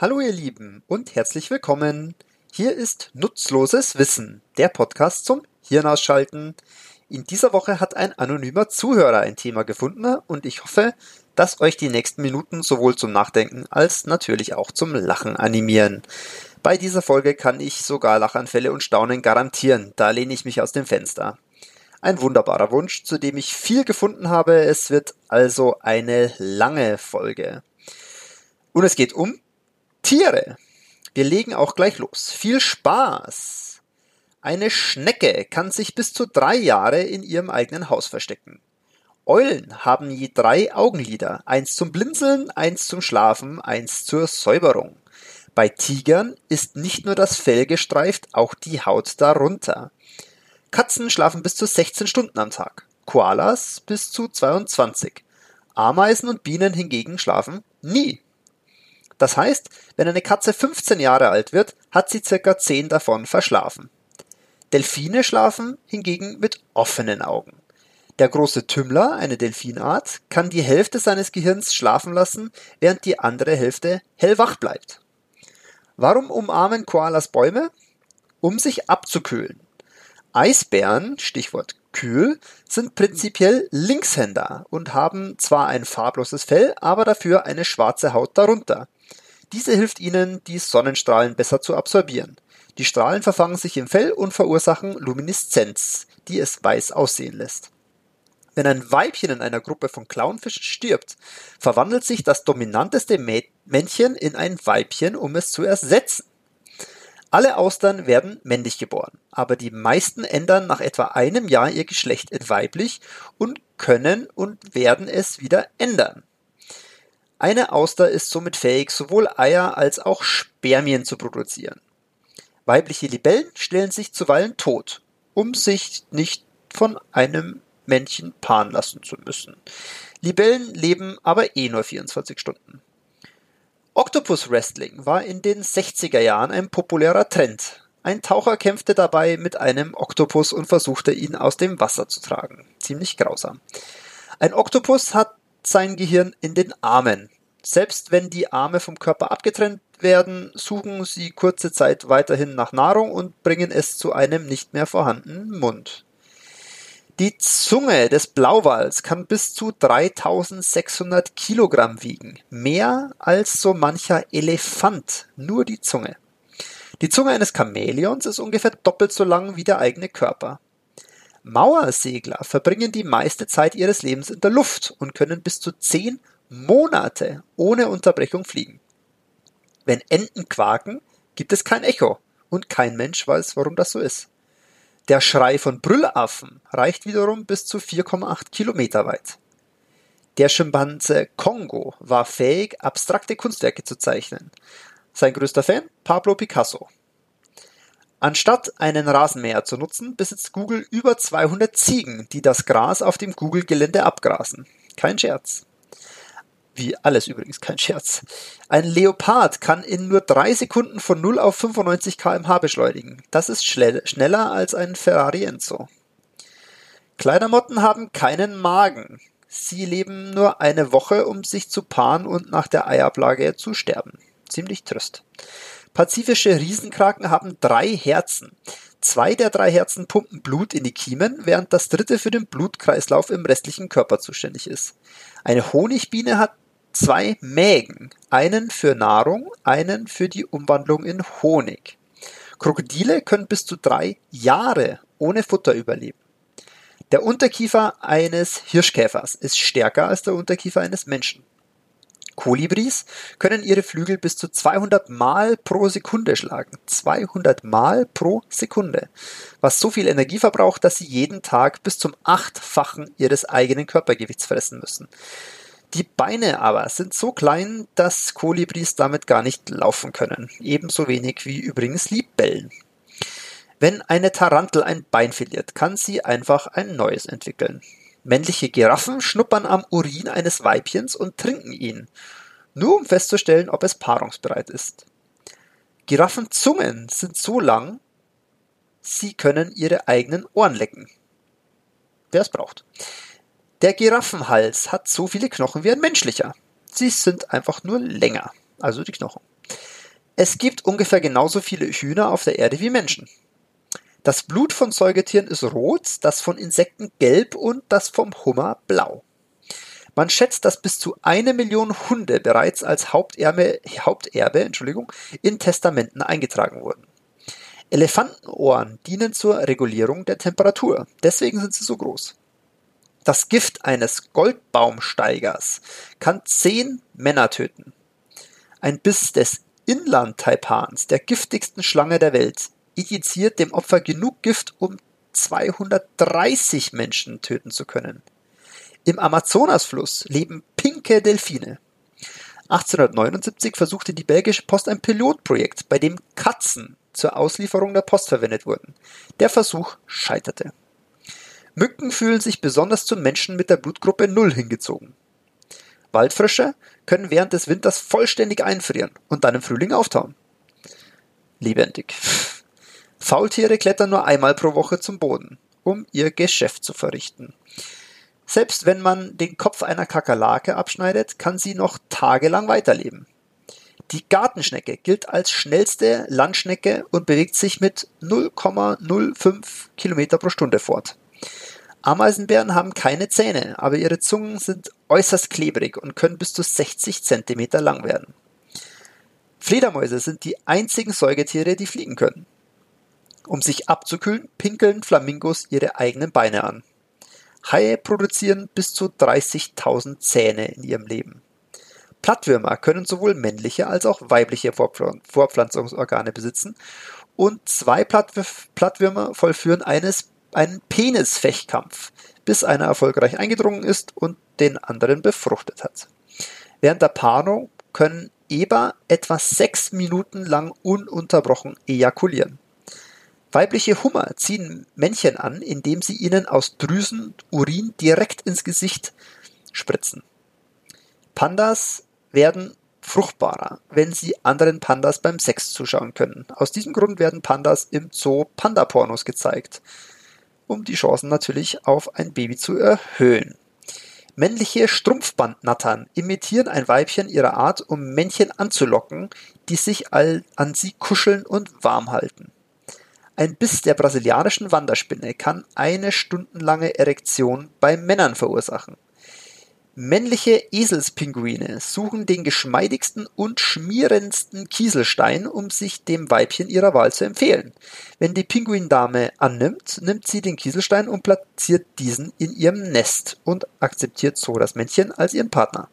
Hallo ihr Lieben und herzlich willkommen. Hier ist Nutzloses Wissen, der Podcast zum Hirnausschalten. In dieser Woche hat ein anonymer Zuhörer ein Thema gefunden und ich hoffe, dass euch die nächsten Minuten sowohl zum Nachdenken als natürlich auch zum Lachen animieren. Bei dieser Folge kann ich sogar Lachanfälle und Staunen garantieren, da lehne ich mich aus dem Fenster. Ein wunderbarer Wunsch, zu dem ich viel gefunden habe. Es wird also eine lange Folge. Und es geht um Tiere. Wir legen auch gleich los. Viel Spaß! Eine Schnecke kann sich bis zu drei Jahre in ihrem eigenen Haus verstecken. Eulen haben je drei Augenlider, eins zum Blinzeln, eins zum Schlafen, eins zur Säuberung. Bei Tigern ist nicht nur das Fell gestreift, auch die Haut darunter. Katzen schlafen bis zu 16 Stunden am Tag, Koalas bis zu 22. Ameisen und Bienen hingegen schlafen nie. Das heißt, wenn eine Katze 15 Jahre alt wird, hat sie circa 10 davon verschlafen. Delfine schlafen hingegen mit offenen Augen. Der große Tümmler, eine Delfinart, kann die Hälfte seines Gehirns schlafen lassen, während die andere Hälfte hellwach bleibt. Warum umarmen Koalas Bäume? Um sich abzukühlen. Eisbären, Stichwort kühl, sind prinzipiell Linkshänder und haben zwar ein farbloses Fell, aber dafür eine schwarze Haut darunter. Diese hilft ihnen, die Sonnenstrahlen besser zu absorbieren. Die Strahlen verfangen sich im Fell und verursachen Lumineszenz, die es weiß aussehen lässt. Wenn ein Weibchen in einer Gruppe von Clownfischen stirbt, verwandelt sich das dominanteste Männchen in ein Weibchen, um es zu ersetzen. Alle Austern werden männlich geboren, aber die meisten ändern nach etwa einem Jahr ihr Geschlecht in weiblich und können und werden es wieder ändern. Eine Auster ist somit fähig, sowohl Eier als auch Spermien zu produzieren. Weibliche Libellen stellen sich zuweilen tot, um sich nicht von einem Männchen paaren lassen zu müssen. Libellen leben aber eh nur 24 Stunden. Octopus Wrestling war in den 60er Jahren ein populärer Trend. Ein Taucher kämpfte dabei mit einem Oktopus und versuchte ihn aus dem Wasser zu tragen. Ziemlich grausam. Ein Oktopus hat sein Gehirn in den Armen. Selbst wenn die Arme vom Körper abgetrennt werden, suchen sie kurze Zeit weiterhin nach Nahrung und bringen es zu einem nicht mehr vorhandenen Mund. Die Zunge des Blauwals kann bis zu 3600 Kilogramm wiegen. Mehr als so mancher Elefant. Nur die Zunge. Die Zunge eines Chamäleons ist ungefähr doppelt so lang wie der eigene Körper. Mauersegler verbringen die meiste Zeit ihres Lebens in der Luft und können bis zu zehn Monate ohne Unterbrechung fliegen. Wenn Enten quaken, gibt es kein Echo und kein Mensch weiß, warum das so ist. Der Schrei von Brüllaffen reicht wiederum bis zu 4,8 Kilometer weit. Der Schimpanse Kongo war fähig, abstrakte Kunstwerke zu zeichnen. Sein größter Fan Pablo Picasso. Anstatt einen Rasenmäher zu nutzen, besitzt Google über 200 Ziegen, die das Gras auf dem Google-Gelände abgrasen. Kein Scherz. Wie alles übrigens, kein Scherz. Ein Leopard kann in nur drei Sekunden von 0 auf 95 kmh beschleunigen. Das ist schneller als ein Ferrari Enzo. Kleidermotten haben keinen Magen. Sie leben nur eine Woche, um sich zu paaren und nach der Eiablage zu sterben. Ziemlich tröst. Pazifische Riesenkraken haben drei Herzen. Zwei der drei Herzen pumpen Blut in die Kiemen, während das dritte für den Blutkreislauf im restlichen Körper zuständig ist. Eine Honigbiene hat zwei Mägen, einen für Nahrung, einen für die Umwandlung in Honig. Krokodile können bis zu drei Jahre ohne Futter überleben. Der Unterkiefer eines Hirschkäfers ist stärker als der Unterkiefer eines Menschen. Kolibris können ihre Flügel bis zu 200 Mal pro Sekunde schlagen. 200 Mal pro Sekunde. Was so viel Energie verbraucht, dass sie jeden Tag bis zum achtfachen ihres eigenen Körpergewichts fressen müssen. Die Beine aber sind so klein, dass Kolibris damit gar nicht laufen können. Ebenso wenig wie übrigens Libellen. Wenn eine Tarantel ein Bein verliert, kann sie einfach ein neues entwickeln. Männliche Giraffen schnuppern am Urin eines Weibchens und trinken ihn, nur um festzustellen, ob es paarungsbereit ist. Giraffenzungen sind so lang, sie können ihre eigenen Ohren lecken. Wer es braucht. Der Giraffenhals hat so viele Knochen wie ein menschlicher. Sie sind einfach nur länger, also die Knochen. Es gibt ungefähr genauso viele Hühner auf der Erde wie Menschen. Das Blut von Säugetieren ist rot, das von Insekten gelb und das vom Hummer blau. Man schätzt, dass bis zu eine Million Hunde bereits als Haupterbe, Haupterbe Entschuldigung, in Testamenten eingetragen wurden. Elefantenohren dienen zur Regulierung der Temperatur, deswegen sind sie so groß. Das Gift eines Goldbaumsteigers kann zehn Männer töten. Ein Biss des Inland-Taipans, der giftigsten Schlange der Welt, injiziert dem Opfer genug Gift, um 230 Menschen töten zu können. Im Amazonasfluss leben pinke Delfine. 1879 versuchte die belgische Post ein Pilotprojekt, bei dem Katzen zur Auslieferung der Post verwendet wurden. Der Versuch scheiterte. Mücken fühlen sich besonders zu Menschen mit der Blutgruppe 0 hingezogen. Waldfrösche können während des Winters vollständig einfrieren und dann im Frühling auftauen. Lebendig. Faultiere klettern nur einmal pro Woche zum Boden, um ihr Geschäft zu verrichten. Selbst wenn man den Kopf einer Kakerlake abschneidet, kann sie noch tagelang weiterleben. Die Gartenschnecke gilt als schnellste Landschnecke und bewegt sich mit 0,05 Kilometer pro Stunde fort. Ameisenbären haben keine Zähne, aber ihre Zungen sind äußerst klebrig und können bis zu 60 Zentimeter lang werden. Fledermäuse sind die einzigen Säugetiere, die fliegen können. Um sich abzukühlen, pinkeln Flamingos ihre eigenen Beine an. Haie produzieren bis zu 30.000 Zähne in ihrem Leben. Plattwürmer können sowohl männliche als auch weibliche Vorpflanzungsorgane besitzen und zwei Plattwürmer vollführen eines, einen Penisfechtkampf, bis einer erfolgreich eingedrungen ist und den anderen befruchtet hat. Während der Paarung können Eber etwa sechs Minuten lang ununterbrochen ejakulieren. Weibliche Hummer ziehen Männchen an, indem sie ihnen aus Drüsen Urin direkt ins Gesicht spritzen. Pandas werden fruchtbarer, wenn sie anderen Pandas beim Sex zuschauen können. Aus diesem Grund werden Pandas im Zoo Panda-Pornos gezeigt, um die Chancen natürlich auf ein Baby zu erhöhen. Männliche Strumpfbandnattern imitieren ein Weibchen ihrer Art, um Männchen anzulocken, die sich an sie kuscheln und warm halten. Ein Biss der brasilianischen Wanderspinne kann eine stundenlange Erektion bei Männern verursachen. Männliche Eselspinguine suchen den geschmeidigsten und schmierendsten Kieselstein, um sich dem Weibchen ihrer Wahl zu empfehlen. Wenn die Pinguindame annimmt, nimmt sie den Kieselstein und platziert diesen in ihrem Nest und akzeptiert so das Männchen als ihren Partner.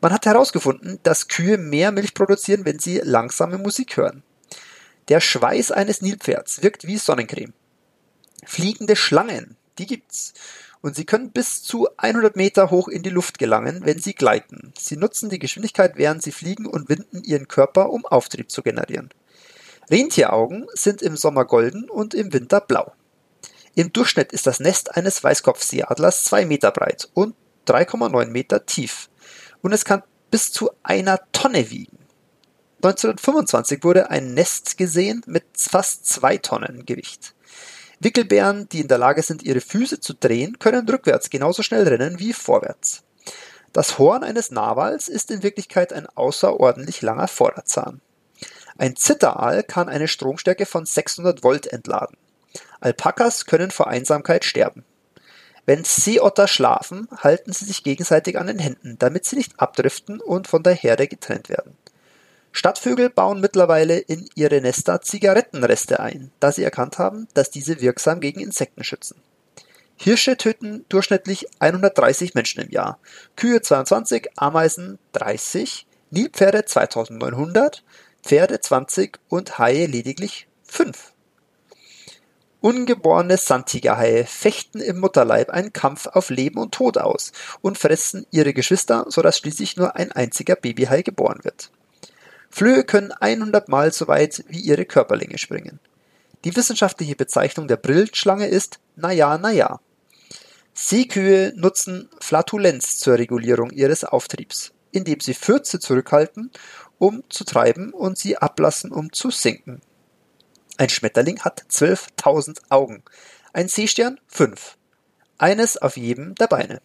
Man hat herausgefunden, dass Kühe mehr Milch produzieren, wenn sie langsame Musik hören. Der Schweiß eines Nilpferds wirkt wie Sonnencreme. Fliegende Schlangen, die gibt's. Und sie können bis zu 100 Meter hoch in die Luft gelangen, wenn sie gleiten. Sie nutzen die Geschwindigkeit, während sie fliegen und winden ihren Körper, um Auftrieb zu generieren. Rentieraugen sind im Sommer golden und im Winter blau. Im Durchschnitt ist das Nest eines Weißkopfseeadlers 2 Meter breit und 3,9 Meter tief. Und es kann bis zu einer Tonne wiegen. 1925 wurde ein Nest gesehen mit fast zwei Tonnen Gewicht. Wickelbären, die in der Lage sind, ihre Füße zu drehen, können rückwärts genauso schnell rennen wie vorwärts. Das Horn eines Narwals ist in Wirklichkeit ein außerordentlich langer Vorderzahn. Ein Zitteraal kann eine Stromstärke von 600 Volt entladen. Alpakas können vor Einsamkeit sterben. Wenn Seeotter schlafen, halten sie sich gegenseitig an den Händen, damit sie nicht abdriften und von der Herde getrennt werden. Stadtvögel bauen mittlerweile in ihre Nester Zigarettenreste ein, da sie erkannt haben, dass diese wirksam gegen Insekten schützen. Hirsche töten durchschnittlich 130 Menschen im Jahr, Kühe 22, Ameisen 30, Nilpferde 2900, Pferde 20 und Haie lediglich 5. Ungeborene Sandtigerhaie fechten im Mutterleib einen Kampf auf Leben und Tod aus und fressen ihre Geschwister, sodass schließlich nur ein einziger Babyhai geboren wird. Flöhe können 100 Mal so weit wie ihre Körperlänge springen. Die wissenschaftliche Bezeichnung der Brillschlange ist naja, naja. Seekühe nutzen Flatulenz zur Regulierung ihres Auftriebs, indem sie Fürze zurückhalten, um zu treiben und sie ablassen, um zu sinken. Ein Schmetterling hat 12.000 Augen, ein Seestern 5. Eines auf jedem der Beine.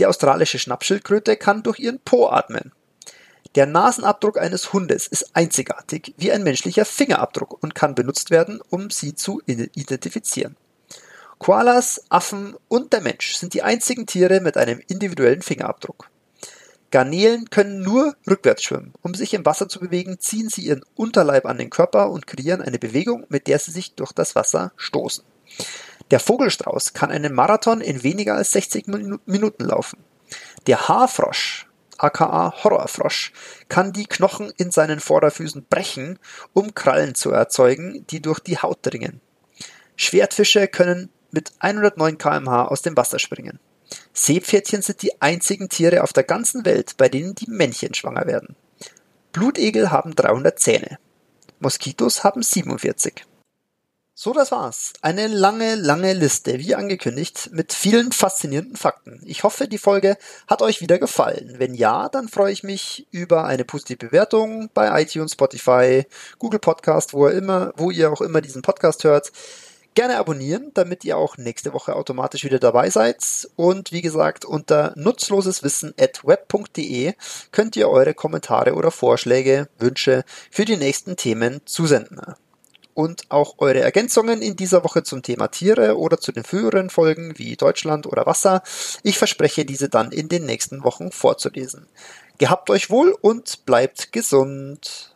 Die australische Schnappschildkröte kann durch ihren Po atmen. Der Nasenabdruck eines Hundes ist einzigartig wie ein menschlicher Fingerabdruck und kann benutzt werden, um sie zu identifizieren. Koalas, Affen und der Mensch sind die einzigen Tiere mit einem individuellen Fingerabdruck. Garnelen können nur rückwärts schwimmen. Um sich im Wasser zu bewegen, ziehen sie ihren Unterleib an den Körper und kreieren eine Bewegung, mit der sie sich durch das Wasser stoßen. Der Vogelstrauß kann einen Marathon in weniger als 60 Minuten laufen. Der Haarfrosch aka Horrorfrosch, kann die Knochen in seinen Vorderfüßen brechen, um Krallen zu erzeugen, die durch die Haut dringen. Schwertfische können mit 109 kmh aus dem Wasser springen. Seepferdchen sind die einzigen Tiere auf der ganzen Welt, bei denen die Männchen schwanger werden. Blutegel haben 300 Zähne. Moskitos haben 47. So, das war's. Eine lange, lange Liste, wie angekündigt, mit vielen faszinierenden Fakten. Ich hoffe, die Folge hat euch wieder gefallen. Wenn ja, dann freue ich mich über eine positive Bewertung bei iTunes, Spotify, Google Podcast, wo ihr immer, wo ihr auch immer diesen Podcast hört. Gerne abonnieren, damit ihr auch nächste Woche automatisch wieder dabei seid. Und wie gesagt, unter nutzloseswissen.web.de könnt ihr eure Kommentare oder Vorschläge, Wünsche für die nächsten Themen zusenden und auch eure Ergänzungen in dieser Woche zum Thema Tiere oder zu den früheren Folgen wie Deutschland oder Wasser. Ich verspreche diese dann in den nächsten Wochen vorzulesen. Gehabt euch wohl und bleibt gesund.